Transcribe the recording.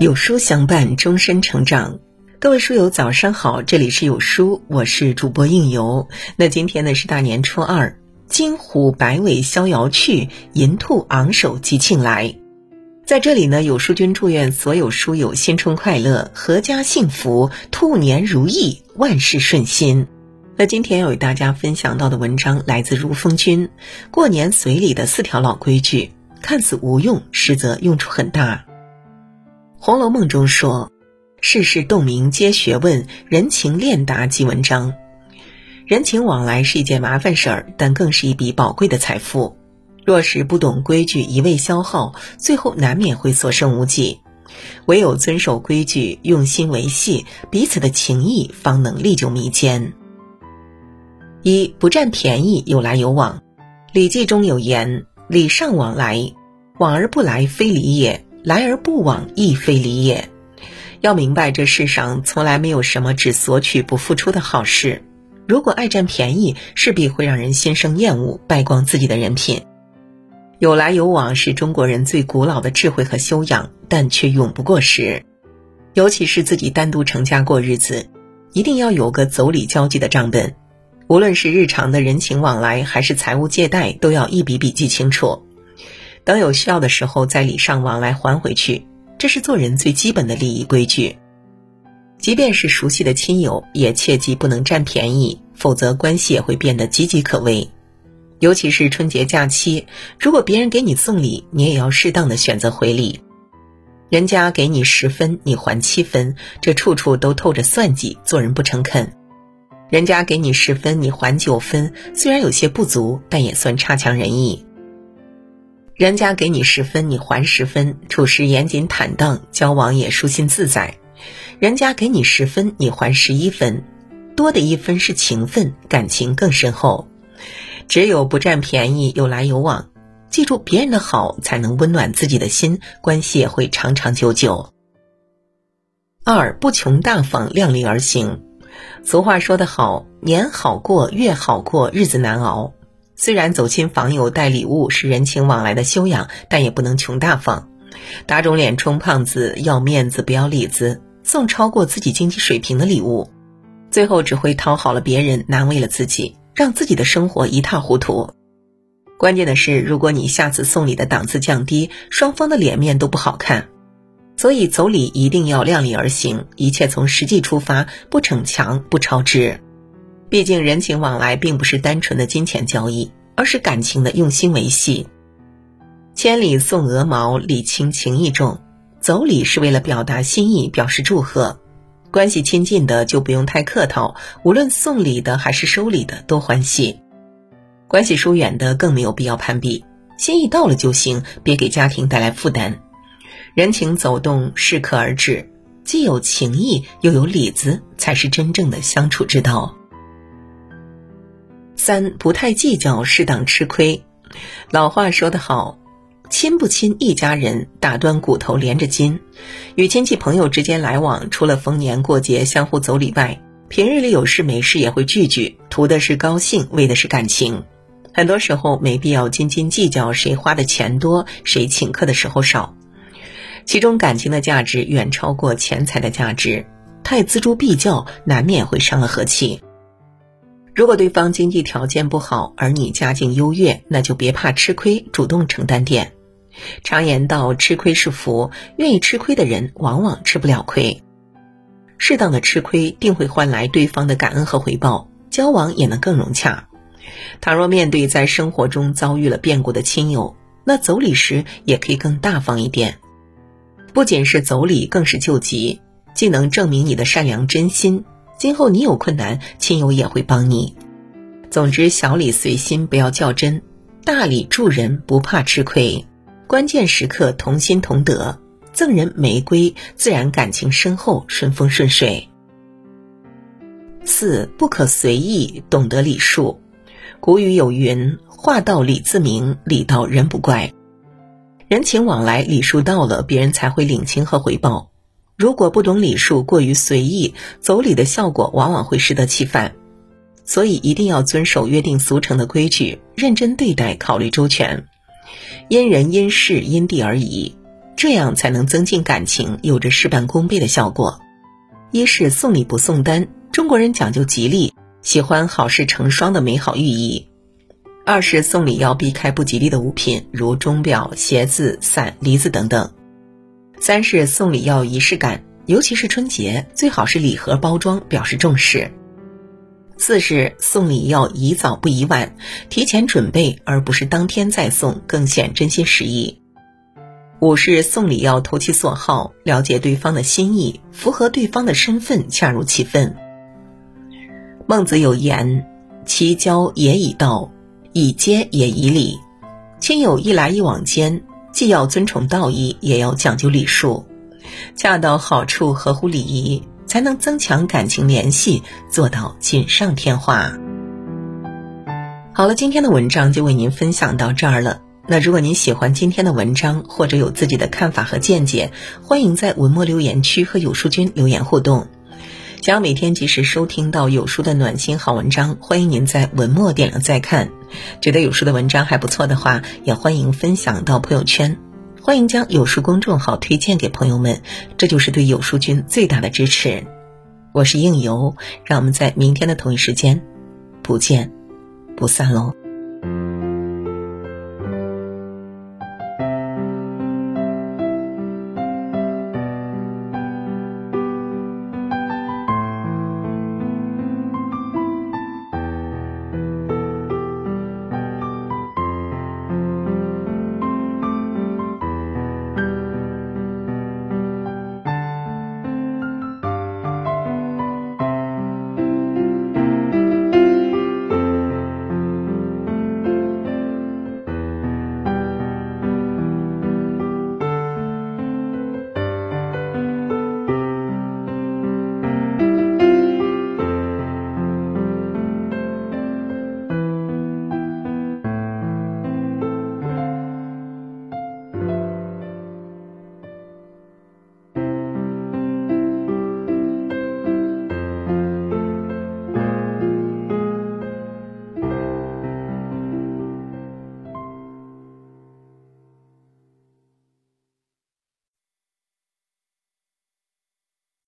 有书相伴，终身成长。各位书友，早上好，这里是有书，我是主播应由。那今天呢是大年初二，金虎摆尾逍遥去，银兔昂首吉庆来。在这里呢，有书君祝愿所有书友新春快乐，阖家幸福，兔年如意，万事顺心。那今天要与大家分享到的文章来自如风君，过年随礼的四条老规矩，看似无用，实则用处很大。《红楼梦》中说：“世事洞明皆学问，人情练达即文章。”人情往来是一件麻烦事儿，但更是一笔宝贵的财富。若是不懂规矩，一味消耗，最后难免会所剩无几。唯有遵守规矩，用心维系彼此的情谊，方能历久弥坚。一不占便宜，有来有往。《礼记》中有言：“礼尚往来，往而不来，非礼也。”来而不往，亦非礼也。要明白，这世上从来没有什么只索取不付出的好事。如果爱占便宜，势必会让人心生厌恶，败光自己的人品。有来有往是中国人最古老的智慧和修养，但却永不过时。尤其是自己单独成家过日子，一定要有个走礼交际的账本。无论是日常的人情往来，还是财务借贷，都要一笔笔记清楚。等有需要的时候再礼尚往来还回去，这是做人最基本的礼仪规矩。即便是熟悉的亲友，也切记不能占便宜，否则关系也会变得岌岌可危。尤其是春节假期，如果别人给你送礼，你也要适当的选择回礼。人家给你十分，你还七分，这处处都透着算计，做人不诚恳。人家给你十分，你还九分，虽然有些不足，但也算差强人意。人家给你十分，你还十分，处事严谨坦荡，交往也舒心自在。人家给你十分，你还十一分，多的一分是情分，感情更深厚。只有不占便宜，有来有往，记住别人的好，才能温暖自己的心，关系也会长长久久。二不穷大方，量力而行。俗话说得好，年好过，月好过，日子难熬。虽然走亲访友带礼物是人情往来的修养，但也不能穷大方，打肿脸充胖子，要面子不要里子，送超过自己经济水平的礼物，最后只会讨好了别人，难为了自己，让自己的生活一塌糊涂。关键的是，如果你下次送礼的档次降低，双方的脸面都不好看。所以走礼一定要量力而行，一切从实际出发，不逞强，不超支。毕竟人情往来并不是单纯的金钱交易，而是感情的用心维系。千里送鹅毛，礼轻情意重。走礼是为了表达心意，表示祝贺。关系亲近的就不用太客套，无论送礼的还是收礼的都欢喜。关系疏远的更没有必要攀比，心意到了就行，别给家庭带来负担。人情走动适可而止，既有情义又有里子，才是真正的相处之道。三不太计较，适当吃亏。老话说得好，亲不亲一家人，打断骨头连着筋。与亲戚朋友之间来往，除了逢年过节相互走礼外，平日里有事没事也会聚聚，图的是高兴，为的是感情。很多时候没必要斤斤计较谁花的钱多，谁请客的时候少。其中感情的价值远超过钱财的价值，太锱铢必较，难免会伤了和气。如果对方经济条件不好，而你家境优越，那就别怕吃亏，主动承担点。常言道，吃亏是福，愿意吃亏的人往往吃不了亏。适当的吃亏，定会换来对方的感恩和回报，交往也能更融洽。倘若面对在生活中遭遇了变故的亲友，那走礼时也可以更大方一点。不仅是走礼，更是救急，既能证明你的善良真心。今后你有困难，亲友也会帮你。总之，小礼随心，不要较真；大礼助人，不怕吃亏。关键时刻同心同德，赠人玫瑰，自然感情深厚，顺风顺水。四不可随意，懂得礼数。古语有云：“话到礼自明，礼到人不怪。”人情往来，礼数到了，别人才会领情和回报。如果不懂礼数，过于随意，走礼的效果往往会适得其反。所以一定要遵守约定俗成的规矩，认真对待，考虑周全。因人因事因地而宜，这样才能增进感情，有着事半功倍的效果。一是送礼不送单，中国人讲究吉利，喜欢好事成双的美好寓意；二是送礼要避开不吉利的物品，如钟表、鞋子、伞、梨子等等；三是送礼要仪式感，尤其是春节，最好是礼盒包装，表示重视。四是送礼要宜早不宜晚，提前准备而不是当天再送，更显真心实意。五是送礼要投其所好，了解对方的心意，符合对方的身份，恰如其分。孟子有言：“其交也以道，以接也以礼。”亲友一来一往间，既要尊崇道义，也要讲究礼数，恰到好处，合乎礼仪。才能增强感情联系，做到锦上添花。好了，今天的文章就为您分享到这儿了。那如果您喜欢今天的文章，或者有自己的看法和见解，欢迎在文末留言区和有书君留言互动。想要每天及时收听到有书的暖心好文章，欢迎您在文末点亮再看。觉得有书的文章还不错的话，也欢迎分享到朋友圈。欢迎将有书公众号推荐给朋友们，这就是对有书君最大的支持。我是应由，让我们在明天的同一时间不见不散喽。